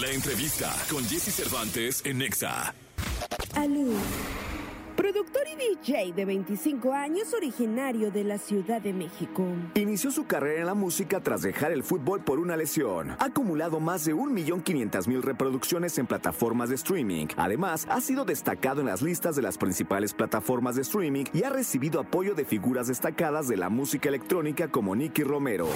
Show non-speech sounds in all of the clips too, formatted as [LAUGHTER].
La entrevista con Jesse Cervantes en Nexa. Alú. Productor y DJ de 25 años, originario de la Ciudad de México. Inició su carrera en la música tras dejar el fútbol por una lesión. Ha acumulado más de 1.500.000 reproducciones en plataformas de streaming. Además, ha sido destacado en las listas de las principales plataformas de streaming y ha recibido apoyo de figuras destacadas de la música electrónica como Nicky Romero.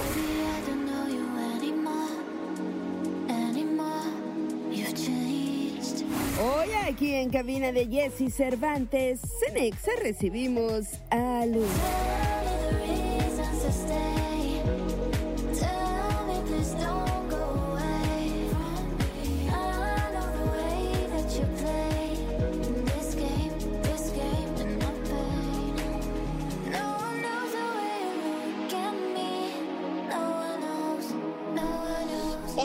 Aquí en cabina de Jesse Cervantes, Cenexa recibimos a Lu.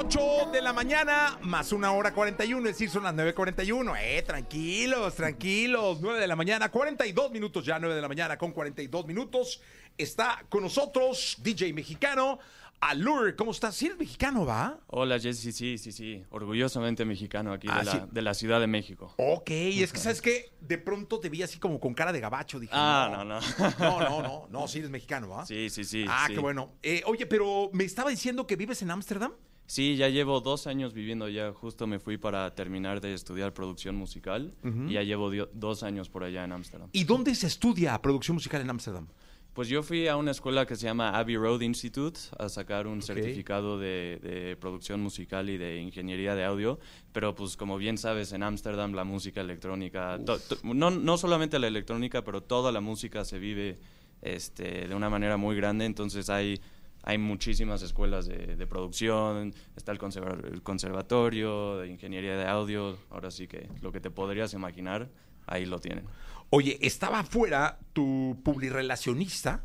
8 de la mañana más una hora 41, es decir, son las 9.41. Eh, tranquilos, tranquilos. 9 de la mañana, 42 minutos ya, 9 de la mañana con 42 minutos. Está con nosotros DJ mexicano, Alur. ¿Cómo estás? Sí, eres mexicano, ¿va? Hola Jesse, sí, sí, sí, orgullosamente mexicano aquí Ah, de, la, de la Ciudad de México. Ok, es que sabes que de pronto te vi así como con cara de gabacho. Dije, Ah, no, no. No, no, [LAUGHS] no, no, sí eres mexicano, ¿va? Sí, sí, sí. Ah, sí. qué bueno. Eh, oye, pero me estaba diciendo que vives en Ámsterdam. Sí, ya llevo dos años viviendo ya, justo me fui para terminar de estudiar producción musical y ya llevo dos años por allá en Ámsterdam. ¿Y dónde se estudia producción musical en Ámsterdam? Pues yo fui a una escuela que se llama Abbey Road Institute a sacar un certificado de, de producción musical y de ingeniería de audio, pero pues como bien sabes en Ámsterdam la música electrónica, to- to- no, no solamente la electrónica, pero toda la música se vive este, de una manera muy grande, entonces hay, hay muchísimas escuelas de, de producción, está el, conserva- el conservatorio de ingeniería de audio, ahora sí que lo que te podrías imaginar, ahí lo tienen. Oye, estaba afuera tu publirelacionista,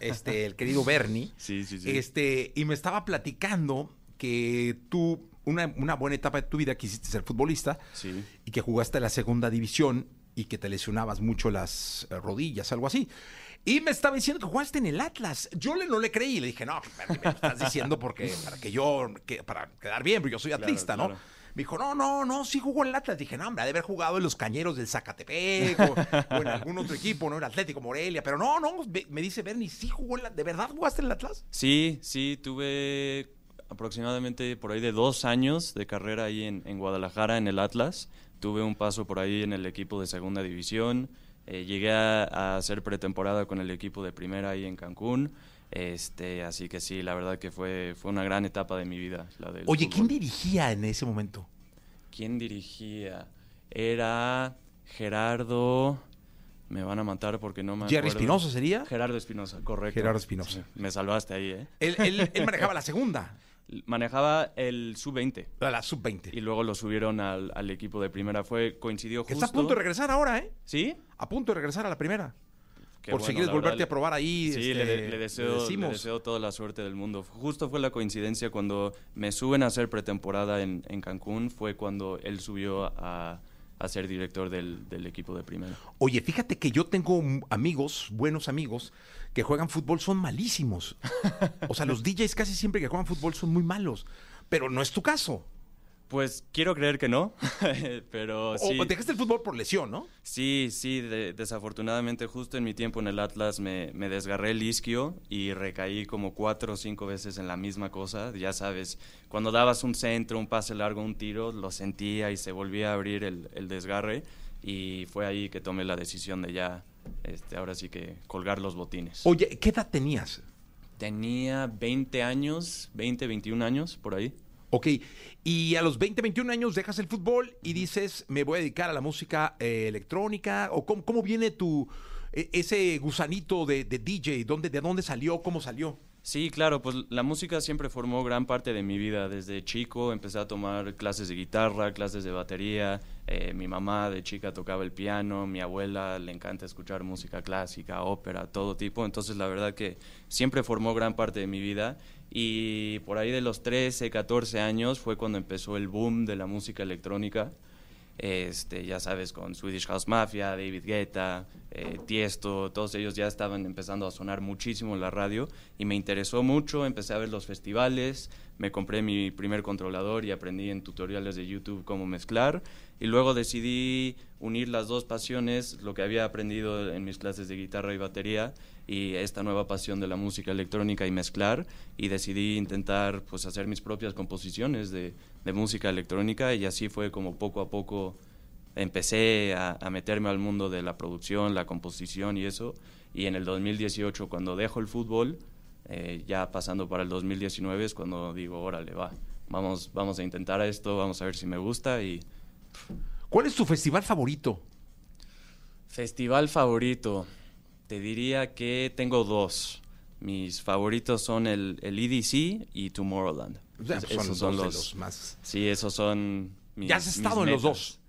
este, el querido Bernie. [LAUGHS] Sí, sí, sí. Este, y me estaba platicando que tú, una, una buena etapa de tu vida, quisiste ser futbolista Sí. y que jugaste la segunda división y que te lesionabas mucho las eh, rodillas, algo así. Y me estaba diciendo que jugaste en el Atlas. Yo le, no le creí. Le dije, no, me lo estás diciendo porque [LAUGHS] para que yo, que, para quedar bien, porque yo soy atlista, ¿no? claro. Me dijo, no, no, no, sí jugó en el Atlas. Dije, no, hombre, ha de haber jugado en los cañeros del Zacatepec o, o en algún otro equipo, ¿no? En Atlético Morelia. Pero no, no, me- me dice Bernie, sí jugó en la... ¿De verdad jugaste en el Atlas? Sí, sí, tuve aproximadamente por ahí de dos años de carrera ahí en, en Guadalajara, en el Atlas. Tuve un paso por ahí en el equipo de segunda división. Eh, llegué a, a hacer pretemporada con el equipo de primera ahí en Cancún. Este, así que sí, la verdad que fue, fue una gran etapa de mi vida. La del Oye, ¿quién dirigía en ese momento? ¿Quién dirigía? Era Gerardo. Me van a matar porque no me ¿Jerry acuerdo. Espinosa sería? Gerardo Espinosa, correcto. Gerardo Espinosa. Sí, me salvaste ahí, ¿eh? Él, él- él manejaba la segunda, Manejaba el sub-20 la sub-20. y luego lo subieron al, al equipo de primera. Fue coincidió Que justo. está a punto de regresar ahora, ¿eh? ¿Sí? A punto de regresar a la primera. Qué Por bueno, si quieres volverte verdad, a probar ahí. Sí, este, le, le deseo, le deseo toda la suerte del mundo. Justo fue la coincidencia cuando me suben a hacer pretemporada en, en Cancún, fue cuando él subió a, a ser director del, del equipo de primera. Oye, fíjate que yo tengo amigos, buenos amigos, que juegan fútbol, son malísimos. O sea, los DJs casi siempre que juegan fútbol son muy malos. Pero no es tu caso. Pues quiero creer que no, [LAUGHS] pero O sí. dejaste el fútbol por lesión, ¿no? Sí, sí, de- desafortunadamente justo en mi tiempo en el Atlas me, me desgarré el isquio y recaí como cuatro o cinco veces en la misma cosa. Ya sabes, cuando dabas un centro, un pase largo, un tiro, lo sentía y se volvía a abrir el, el desgarre y fue ahí que tomé la decisión de ya, este, ahora sí que colgar los botines. Oye, ¿qué edad tenías? Tenía 20 años, 20, 21 años, por ahí. Ok, y a los 20, 21 años dejas el fútbol y dices, me voy a dedicar a la música eh, electrónica, o cómo, cómo viene tu, e- ese gusanito de, de DJ, ¿Dónde, ¿de dónde salió, cómo salió? Sí, claro, pues la música siempre formó gran parte de mi vida. Desde chico empecé a tomar clases de guitarra, clases de batería. eh, mi mamá de chica tocaba el piano, mi abuela le encanta escuchar música clásica, ópera, todo tipo. Entonces la verdad que siempre formó gran parte de mi vida. Y por ahí de los 13, 14 años fue cuando empezó el boom de la música electrónica. Este, ya sabes, con Swedish House Mafia, David Guetta, eh, Tiesto, todos ellos ya estaban empezando a sonar muchísimo en la radio y me interesó mucho, empecé a ver los festivales, me compré mi primer controlador y aprendí en tutoriales de YouTube cómo mezclar. Y luego decidí unir las dos pasiones, lo que había aprendido en mis clases de guitarra y batería, y esta nueva pasión de la música electrónica y mezclar. Y decidí intentar pues, hacer mis propias composiciones de, de música electrónica y así fue como poco a poco empecé a, a meterme al mundo de la producción, la composición y eso. Y en el 2018, cuando dejo el fútbol, eh, ya pasando para el 2019 es cuando digo, órale, va, vamos, vamos a intentar esto, vamos a ver si me gusta y ¿Cuál es tu festival favorito? Festival favorito. Te diría que tengo dos. Mis favoritos son el, el EDC y Tomorrowland. O sea, Es- pues son esos los más- Sí, esos son mis ¿Ya has estado en los dos?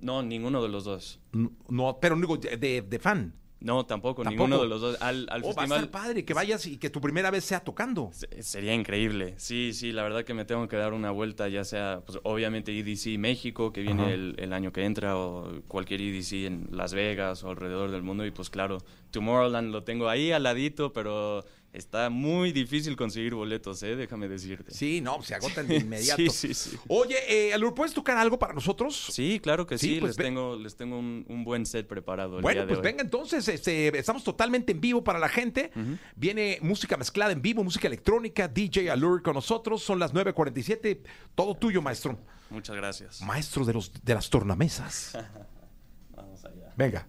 No, ninguno de los dos. No, pero digo, de- de fan. No, tampoco, ¿Tampoco? ninguno de los dos. Al, al Oh, va a festival estar padre que vayas y que tu primera vez sea tocando. se- sería increíble. Sí, sí, la verdad que me tengo que dar una vuelta, ya sea, pues obviamente EDC México, que viene el, el año que entra, o cualquier EDC en Las Vegas o alrededor del mundo. Y pues claro, Tomorrowland lo tengo ahí al ladito, pero está muy difícil conseguir boletos, ¿eh? Déjame decirte. Sí, no, se agotan de [LAUGHS] inmediato. Sí, sí, sí. Oye, eh, Alur, ¿puedes tocar algo para nosotros? Sí, claro que Sí, sí, pues les, ve- tengo, les tengo un, un buen set preparado. El Bueno, día de pues hoy. venga entonces, este, estamos totalmente en vivo para la gente. Viene música mezclada en vivo, música electrónica, DJ Allure con nosotros. Son las 9.47. Todo tuyo, maestro. Muchas gracias. Maestro de, los, de las tornamesas. [LAUGHS] Vamos allá. Venga.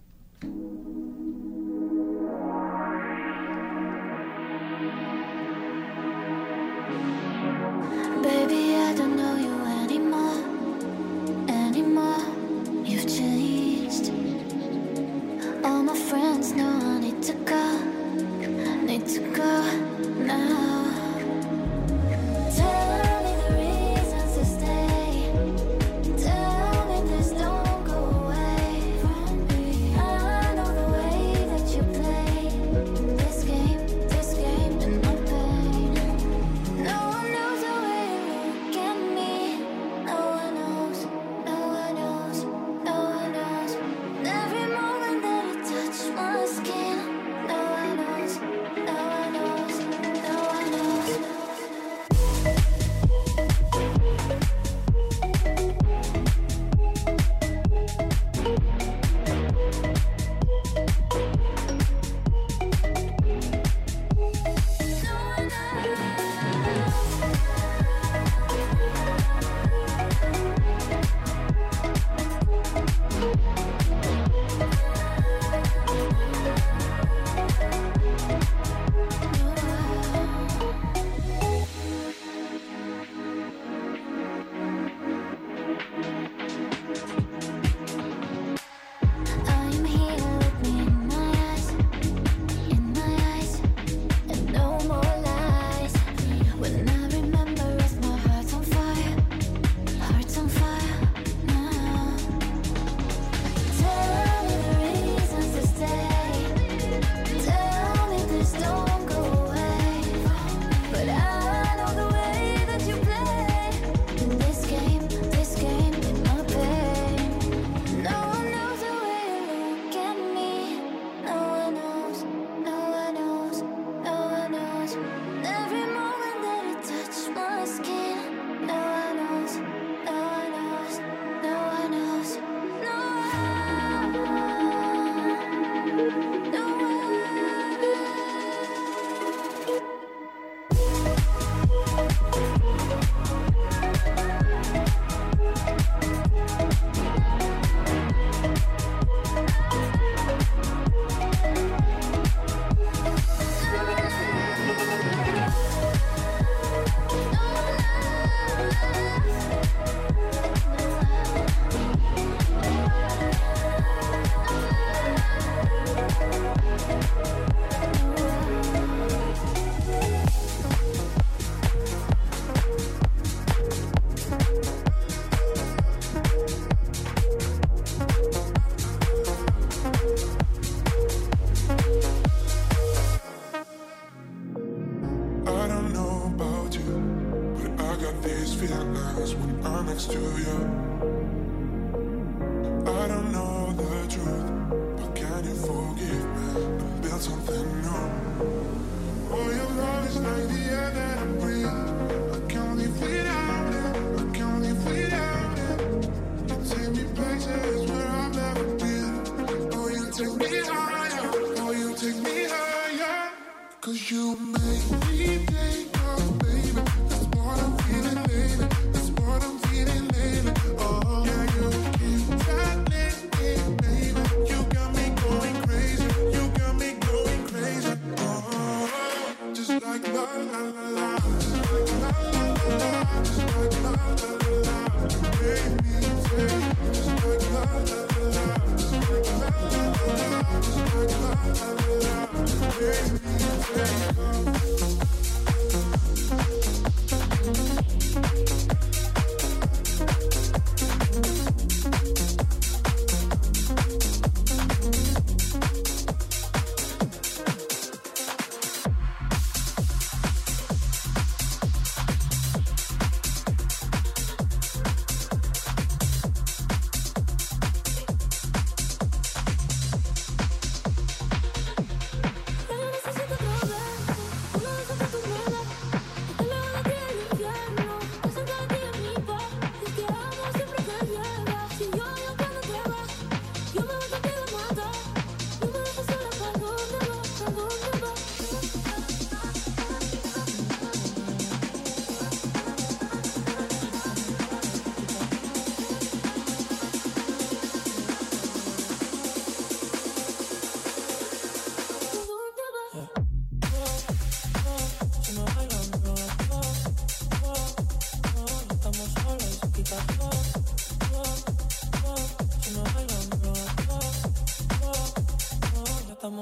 Something new?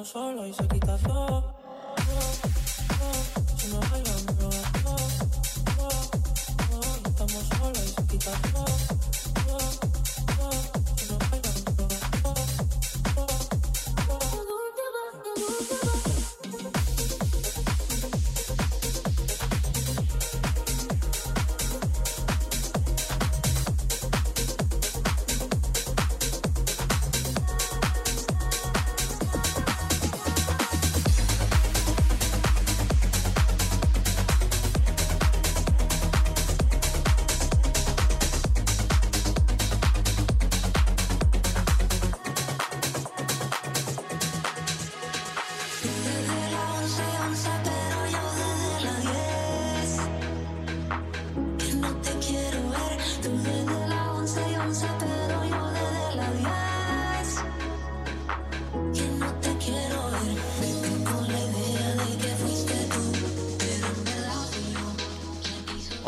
Estamos solos y se quita todo. Si no bailan, no Estamos solos y se quita todo. Si no bailan, no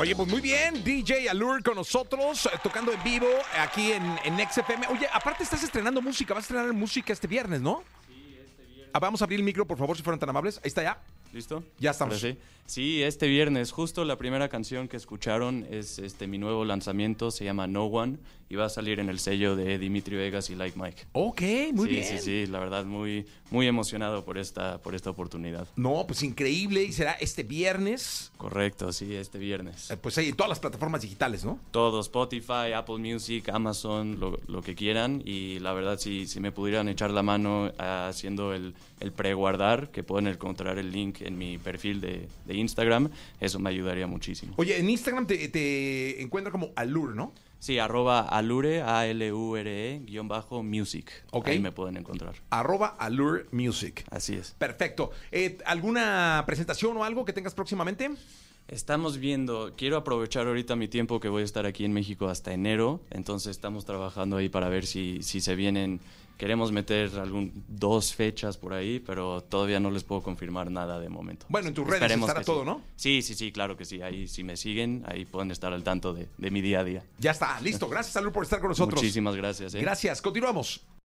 Oye, pues muy bien, DJ Allure con nosotros, eh, tocando en vivo aquí en, en XFM. Oye, aparte estás estrenando música, vas a estrenar música este viernes, ¿no? Sí, este viernes. vamos a abrir el micro, por favor, si fueran tan amables. Ahí está ya. ¿Listo? Ya estamos. Sí. Sí, este viernes, justo la primera canción que escucharon es este mi nuevo lanzamiento, se llama No One y va a salir en el sello de Dimitri Vegas y Like Mike. Ok, muy sí, bien. sí, sí, la verdad muy muy emocionado por esta por esta oportunidad. No, pues increíble. Y será este viernes, Correcto, sí, este viernes. eh, pues ahí en todas las plataformas digitales, ¿no? Todo, Spotify, Apple Music, Amazon, lo, lo que quieran. Y la verdad, si, si me pudieran echar la mano ah, haciendo el, el preguardar, que pueden encontrar el link en mi perfil de, de Instagram, eso me ayudaría muchísimo. Oye, en Instagram te, te encuentra como Allure, ¿no? Sí, arroba alure, A-L-U-R-E, guion bajo, music. Ok. Ahí me pueden encontrar. Arroba Allure Music. Así es. Perfecto. Eh, ¿Alguna presentación o algo que tengas próximamente? Estamos viendo, quiero aprovechar ahorita mi tiempo que voy a estar aquí en México hasta enero, entonces estamos trabajando ahí para ver si, si se vienen, queremos meter algún, dos fechas por ahí, pero todavía no les puedo confirmar nada de momento. Bueno, en tus redes Esperemos estará todo, sí. ¿no? Sí, sí, sí, claro que sí, ahí si me siguen, ahí pueden estar al tanto de, de mi día a día. Ya está, listo. Gracias, Allure, por estar con nosotros. Muchísimas gracias. ¿eh? Gracias. Continuamos.